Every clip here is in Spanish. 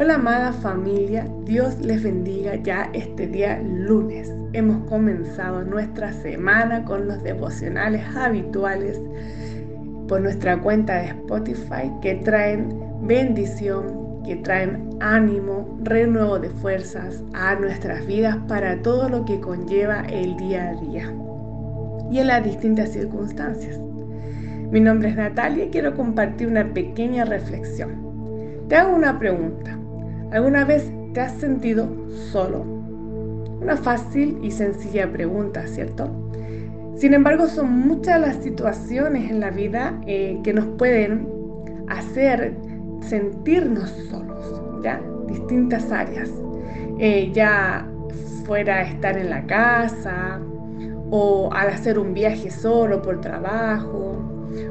Hola amada familia, Dios les bendiga ya este día lunes. Hemos comenzado nuestra semana con los devocionales habituales por nuestra cuenta de Spotify que traen bendición, que traen ánimo, renuevo de fuerzas a nuestras vidas para todo lo que conlleva el día a día y en las distintas circunstancias. Mi nombre es Natalia y quiero compartir una pequeña reflexión. Te hago una pregunta. ¿Alguna vez te has sentido solo? Una fácil y sencilla pregunta, ¿cierto? Sin embargo, son muchas las situaciones en la vida eh, que nos pueden hacer sentirnos solos, ¿ya? Distintas áreas. Eh, ya fuera estar en la casa o al hacer un viaje solo por trabajo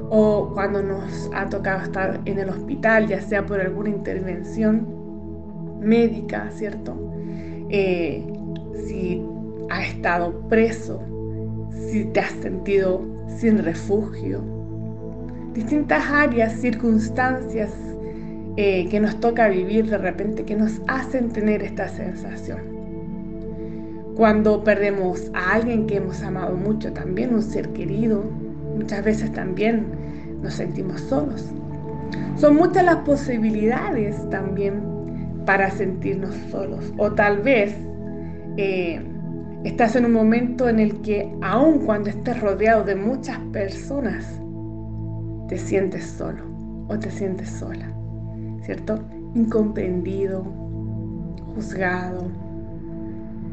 o cuando nos ha tocado estar en el hospital, ya sea por alguna intervención médica, ¿cierto? Eh, si has estado preso, si te has sentido sin refugio, distintas áreas, circunstancias eh, que nos toca vivir de repente que nos hacen tener esta sensación. Cuando perdemos a alguien que hemos amado mucho, también un ser querido, muchas veces también nos sentimos solos. Son muchas las posibilidades también para sentirnos solos. O tal vez eh, estás en un momento en el que aun cuando estés rodeado de muchas personas, te sientes solo o te sientes sola, ¿cierto? Incomprendido, juzgado,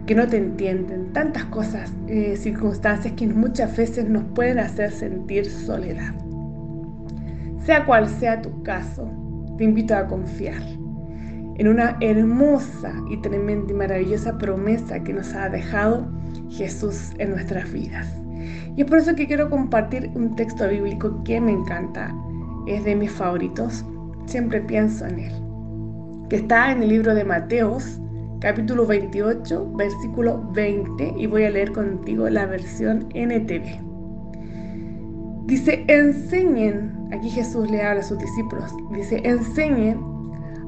que no te entienden, tantas cosas, eh, circunstancias que muchas veces nos pueden hacer sentir soledad. Sea cual sea tu caso, te invito a confiar en una hermosa y tremenda y maravillosa promesa que nos ha dejado Jesús en nuestras vidas. Y es por eso que quiero compartir un texto bíblico que me encanta, es de mis favoritos, siempre pienso en él, que está en el libro de Mateos, capítulo 28, versículo 20, y voy a leer contigo la versión NTV. Dice, enseñen, aquí Jesús le habla a sus discípulos, dice, enseñen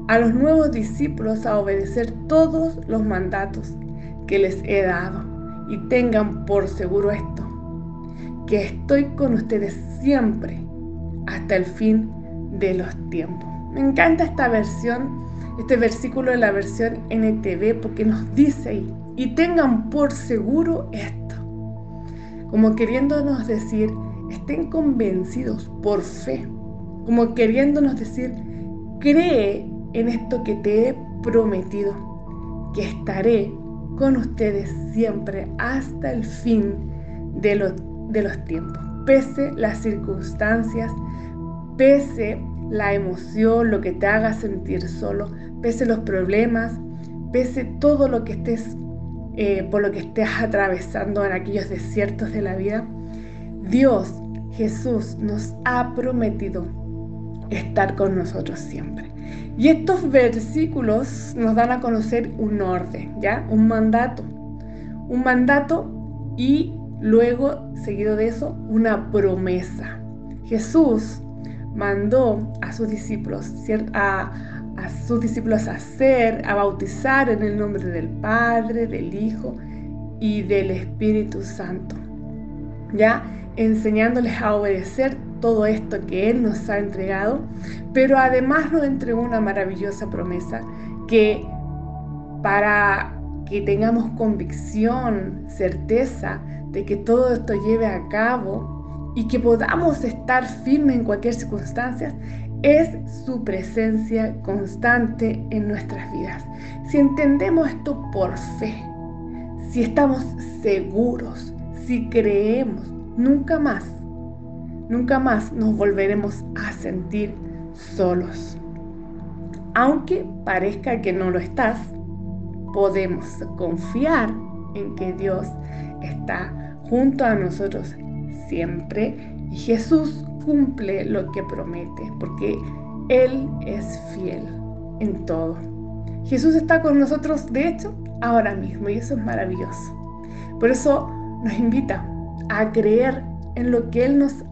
a los nuevos discípulos a obedecer todos los mandatos que les he dado. Y tengan por seguro esto, que estoy con ustedes siempre hasta el fin de los tiempos. Me encanta esta versión, este versículo de la versión NTV porque nos dice y tengan por seguro esto, como queriéndonos decir, estén convencidos por fe, como queriéndonos decir, cree en esto que te he prometido, que estaré con ustedes siempre hasta el fin de los, de los tiempos, pese las circunstancias, pese la emoción, lo que te haga sentir solo, pese los problemas, pese todo lo que estés, eh, por lo que estés atravesando en aquellos desiertos de la vida, Dios, Jesús, nos ha prometido estar con nosotros siempre. Y estos versículos nos dan a conocer un orden, ¿ya? Un mandato. Un mandato y luego, seguido de eso, una promesa. Jesús mandó a sus discípulos, a, a sus discípulos a hacer, a bautizar en el nombre del Padre, del Hijo y del Espíritu Santo. ¿Ya? Enseñándoles a obedecer todo esto que Él nos ha entregado, pero además nos entregó una maravillosa promesa que para que tengamos convicción, certeza de que todo esto lleve a cabo y que podamos estar firmes en cualquier circunstancia, es su presencia constante en nuestras vidas. Si entendemos esto por fe, si estamos seguros, si creemos, nunca más nunca más nos volveremos a sentir solos. Aunque parezca que no lo estás, podemos confiar en que Dios está junto a nosotros siempre y Jesús cumple lo que promete, porque Él es fiel en todo. Jesús está con nosotros, de hecho, ahora mismo, y eso es maravilloso. Por eso nos invita a creer en lo que Él nos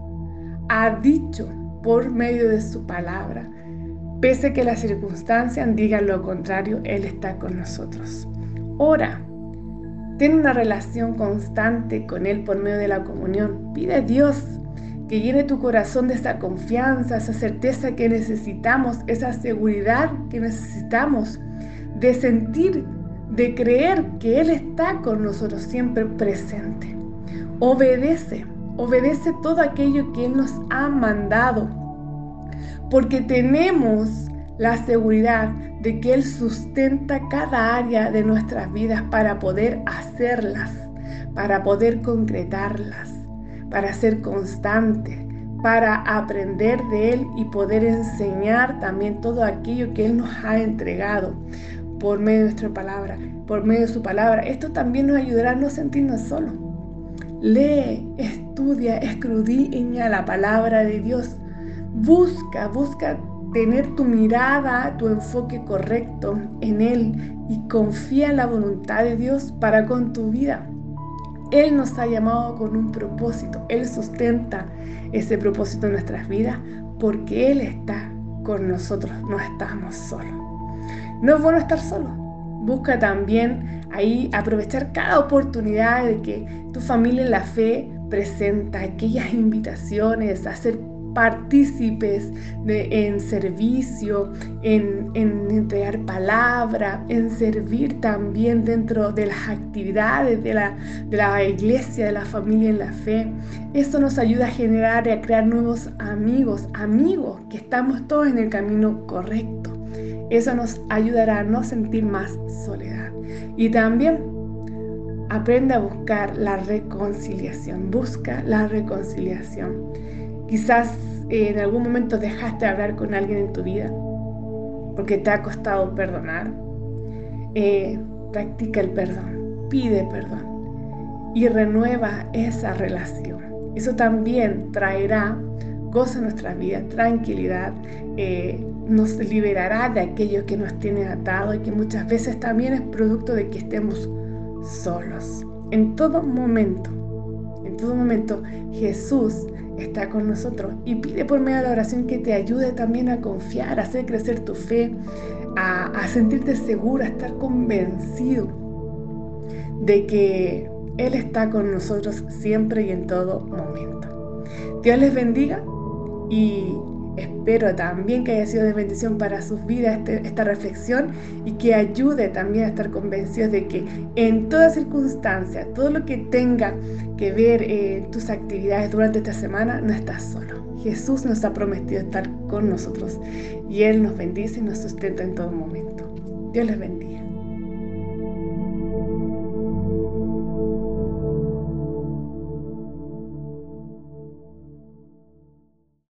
ha dicho por medio de su palabra, Pese que las circunstancias digan lo contrario, Él está con nosotros. Ora. Ten una relación constante con Él por medio de la comunión. Pide a Dios que llene tu corazón de esa confianza, esa certeza que necesitamos, esa seguridad que necesitamos de sentir, de creer que Él está con nosotros siempre presente. Obedece, obedece todo aquello que Él nos ha mandado, porque tenemos la seguridad de que Él sustenta cada área de nuestras vidas para poder hacerlas, para poder concretarlas, para ser constantes, para aprender de Él y poder enseñar también todo aquello que Él nos ha entregado por medio de nuestra palabra, por medio de su palabra. Esto también nos ayudará a no sentirnos solos. Lee, estudia, escudriña la palabra de Dios. Busca, busca tener tu mirada, tu enfoque correcto en Él y confía en la voluntad de Dios para con tu vida. Él nos ha llamado con un propósito. Él sustenta ese propósito en nuestras vidas porque Él está con nosotros. No estamos solos. No es bueno estar solo. Busca también ahí aprovechar cada oportunidad de que tu familia en la fe presenta aquellas invitaciones a hacer partícipes en servicio, en, entregar palabra, en servir también dentro de las actividades de la, de la iglesia, de la familia en la fe. Eso nos ayuda a generar y a crear nuevos amigos, amigos que estamos todos en el camino correcto. Eso nos ayudará a no sentir más soledad. Y también aprende a buscar la reconciliación. Busca la reconciliación. Quizás eh, en algún momento dejaste de hablar con alguien en tu vida porque te ha costado perdonar. Eh, practica el perdón, pide perdón y renueva esa relación. Eso también traerá gozo en nuestra vida, tranquilidad, eh, nos liberará de aquello que nos tiene atado y que muchas veces también es producto de que estemos solos. En todo momento, en todo momento, Jesús está con nosotros y pide por medio de la oración que te ayude también a confiar, a hacer crecer tu fe, a, sentirte seguro, a estar convencido de que Él está con nosotros siempre y en todo momento. Dios les bendiga y Espero también que haya sido de bendición para sus vidas este, esta reflexión y que ayude también a estar convencidos de que en toda circunstancia, todo lo que tenga que ver en tus actividades durante esta semana, no estás solo. Jesús nos ha prometido estar con nosotros y Él nos bendice y nos sustenta en todo momento. Dios les bendiga.